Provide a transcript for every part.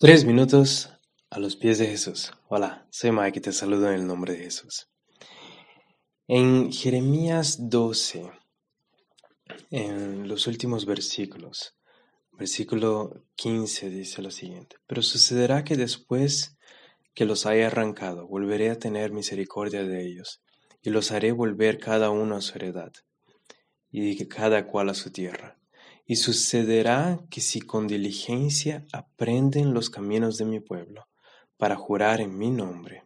Tres minutos a los pies de Jesús. Hola, soy Mike y te saludo en el nombre de Jesús. En Jeremías 12, en los últimos versículos, versículo 15 dice lo siguiente, pero sucederá que después que los haya arrancado, volveré a tener misericordia de ellos, y los haré volver cada uno a su heredad, y cada cual a su tierra y sucederá que si con diligencia aprenden los caminos de mi pueblo, para jurar en mi nombre,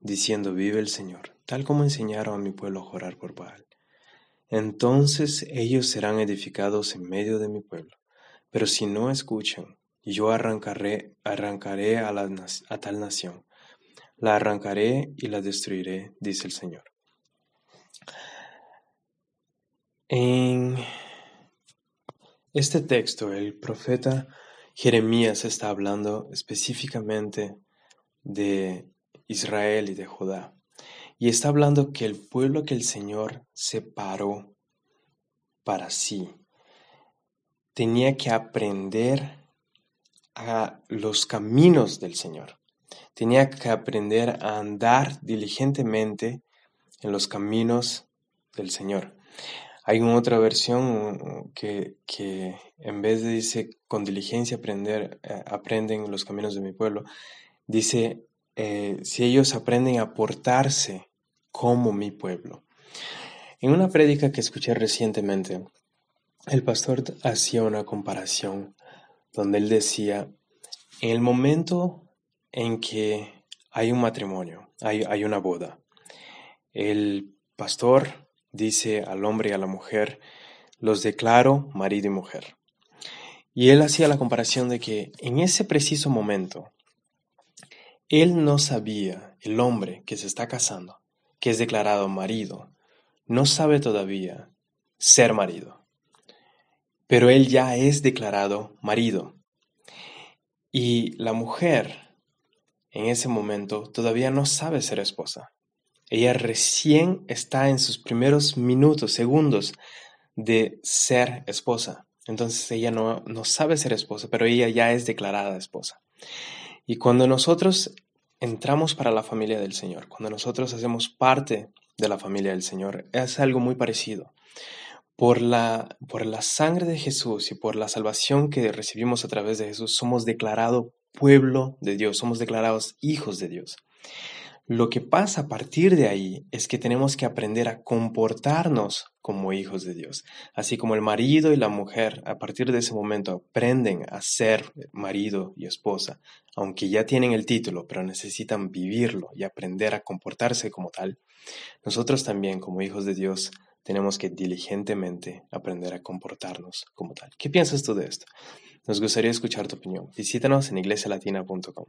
diciendo vive el Señor, tal como enseñaron a mi pueblo a jurar por Baal, entonces ellos serán edificados en medio de mi pueblo. Pero si no escuchan, yo arrancaré, arrancaré a, a tal nación, la arrancaré y la destruiré, dice el Señor. En este texto, el profeta Jeremías está hablando específicamente de Israel y de Judá. Y está hablando que el pueblo que el Señor separó para sí tenía que aprender a los caminos del Señor. Tenía que aprender a andar diligentemente en los caminos del Señor. Hay una otra versión que, en vez de dice con diligencia aprender, eh, aprenden los caminos de mi pueblo, dice eh, si ellos aprenden a portarse como mi pueblo. En una prédica que escuché recientemente, el pastor hacía una comparación donde él decía, en el momento en que hay un matrimonio, hay, hay una boda, el pastor dice al hombre y a la mujer, los declaro marido y mujer. Y él hacía la comparación de que en ese preciso momento, él no sabía, el hombre que se está casando, que es declarado marido, no sabe todavía ser marido. Pero él ya es declarado marido. Y la mujer, en ese momento, todavía no sabe ser esposa. Ella recién está en sus primeros minutos, segundos de ser esposa. Entonces ella no, no sabe ser esposa, pero ella ya es declarada esposa. Y cuando nosotros entramos para la familia del Señor, cuando nosotros hacemos parte de la familia del Señor, es algo muy parecido. Por la, por la sangre de Jesús y por la salvación que recibimos a través de Jesús, somos declarados pueblo de Dios, somos declarados hijos de Dios. Lo que pasa a partir de ahí es que tenemos que aprender a comportarnos como hijos de Dios. Así como el marido y la mujer a partir de ese momento aprenden a ser marido y esposa, aunque ya tienen el título, pero necesitan vivirlo y aprender a comportarse como tal, nosotros también como hijos de Dios tenemos que diligentemente aprender a comportarnos como tal. ¿Qué piensas tú de esto? Nos gustaría escuchar tu opinión. Visítanos en iglesialatina.com.